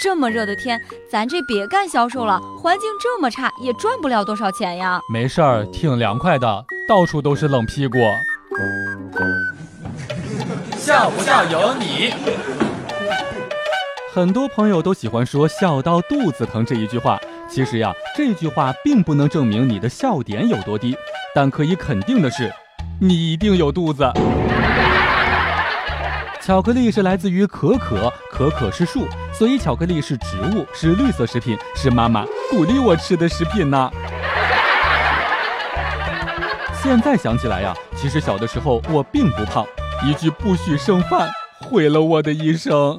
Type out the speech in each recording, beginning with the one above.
这么热的天，咱这别干销售了，环境这么差，也赚不了多少钱呀。没事儿，挺凉快的，到处都是冷屁股。笑不笑由你。很多朋友都喜欢说“笑到肚子疼”这一句话，其实呀，这句话并不能证明你的笑点有多低，但可以肯定的是，你一定有肚子。巧克力是来自于可可，可可是树，所以巧克力是植物，是绿色食品，是妈妈鼓励我吃的食品呢。现在想起来呀，其实小的时候我并不胖，一句不许剩饭毁了我的一生。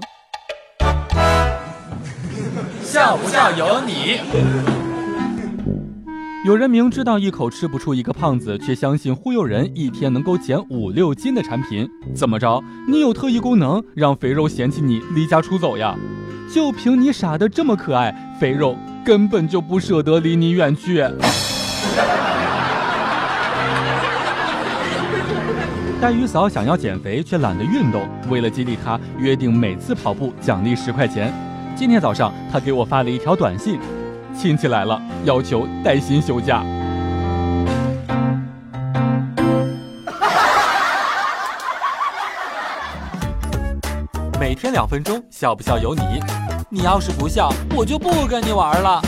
笑不笑由你。有人明知道一口吃不出一个胖子，却相信忽悠人一天能够减五六斤的产品，怎么着？你有特异功能，让肥肉嫌弃你离家出走呀？就凭你傻的这么可爱，肥肉根本就不舍得离你远去。黛玉嫂想要减肥，却懒得运动，为了激励她，约定每次跑步奖励十块钱。今天早上，她给我发了一条短信：“亲戚来了，要求带薪休假。”每天两分钟，笑不笑由你。你要是不笑，我就不跟你玩了。